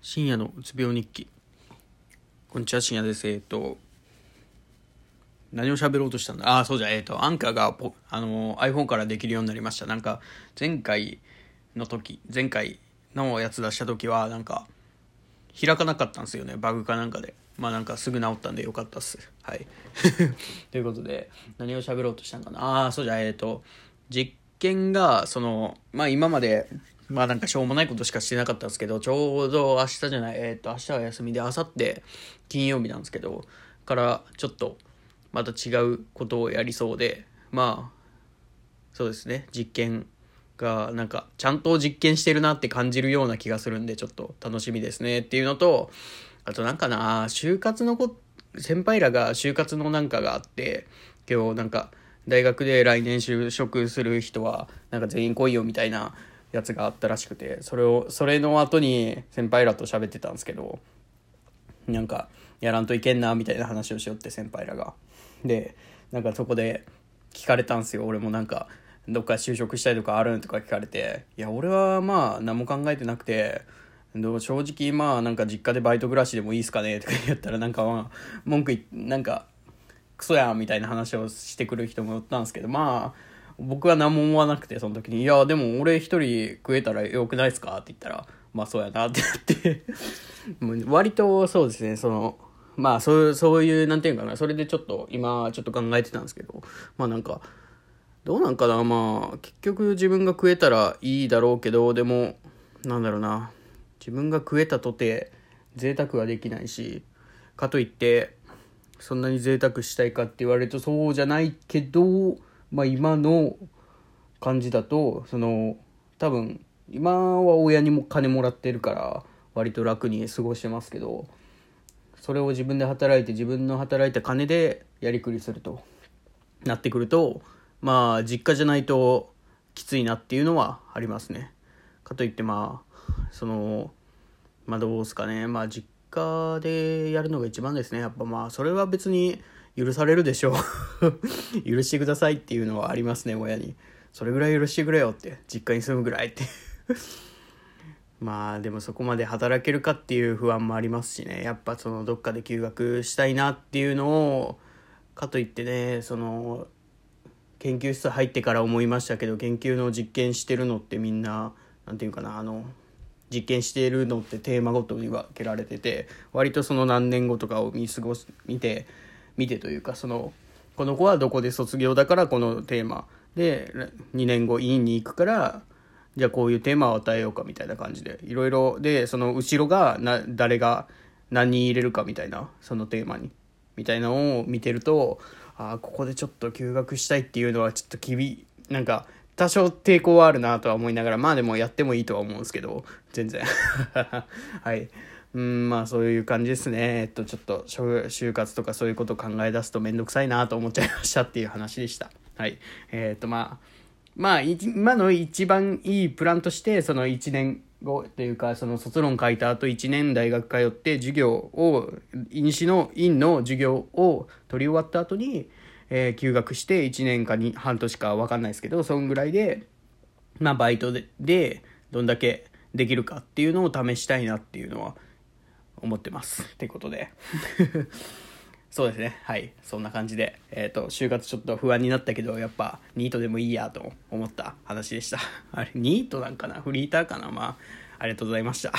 深夜のうつ病日記。こんにちは深夜です。えっ、と何を喋ろうとしたんだ？ああそうじゃえっ、とアンカーがポあの iPhone からできるようになりました。なんか前回の時前回のやつ出した時はなんか開かなかったんですよね。バグかなんかで。まあなんかすぐ治ったんでよかったっす。はい。ということで何を喋ろうとしたんかな？ああそうじゃえっ、と実験がそのまあ今までまあなんかしょうもないことしかしてなかったんですけど、ちょうど明日じゃない、えっ、ー、と、明日は休みで、明後日金曜日なんですけど、からちょっとまた違うことをやりそうで、まあ、そうですね、実験がなんかちゃんと実験してるなって感じるような気がするんで、ちょっと楽しみですね。っていうのと、あとなんかな、就活のこ、先輩らが就活のなんかがあって、今日なんか、大学で来年就職する人は、なんか全員来いよみたいなやつがあったらしくてそれをそれの後に先輩らと喋ってたんですけどなんかやらんといけんなみたいな話をしよって先輩らが。でなんかそこで聞かれたんですよ。俺もなんかどっか就職したいとかあるんとか聞かれていや俺はまあ何も考えてなくて正直まあなんか実家でバイト暮らしでもいいっすかねとか言ったらなんかまあ文句なんかクソやんみたいな話をしてくる人もおったんですけどまあ僕は何も思わなくて、その時に、いや、でも俺一人食えたらよくないですか？って言ったら、まあそうやなってなって。割とそうですね、その、まあそういう、そういう、なんていうかな、それでちょっと今ちょっと考えてたんですけど、まあなんか、どうなんかな、まあ結局自分が食えたらいいだろうけど、でも、なんだろうな、自分が食えたとて贅沢はできないし、かといって、そんなに贅沢したいかって言われるとそうじゃないけど、まあ、今の感じだとその多分今は親にも金もらってるから割と楽に過ごしてますけどそれを自分で働いて自分の働いた金でやりくりするとなってくるとまあ実家じゃないときついなっていうのはありますね。かといってまあそのまあどうすかねまあ実家でやるのが一番ですねやっぱまあそれは別に許されるでしょう。許してくださいっていうのはありますね親に。それぐらい許してくれよって。実家に住むぐらいって。まあでもそこまで働けるかっていう不安もありますしね。やっぱそのどっかで休学したいなっていうのをかといってねその研究室入ってから思いましたけど研究の実験してるのってみんな何て言うかなあの実験しているのってテーマごとに分けられてて割とその何年後とかを見過ごす見て見てというかそのこの子はどこで卒業だからこのテーマ。で2年後委員に行くからじゃあこういうテーマを与えようかみたいな感じで。いろいろでその後ろがな誰が何人入れるかみたいなそのテーマに。みたいなのを見てるとああここでちょっと休学したいっていうのはちょっと厳なんか多少抵抗はあるなとは思いながらまあでもやってもいいとは思うんですけど全然 はいうん、まあそういう感じですね。えっと、ちょっと就活とかそういうこと考え出すとめんどくさいなと思っちゃいましたっていう話でした。はい。えー、っと、まあ、まあ、今の一番いいプランとして、その1年後というか、その卒論書いた後1年大学通って授業を、飲酒の院の授業を取り終わった後に、えー、休学して1年かに半年か分かんないですけど、そんぐらいで、まあバイトで、で、どんだけできるかっていうのを試したいなっていうのは思ってます。ってことで。そうですね。はい。そんな感じで、えっ、ー、と、就活ちょっと不安になったけど、やっぱ、ニートでもいいやと思った話でした。あれ、ニートなんかな？フリーターかな？まあ、ありがとうございました。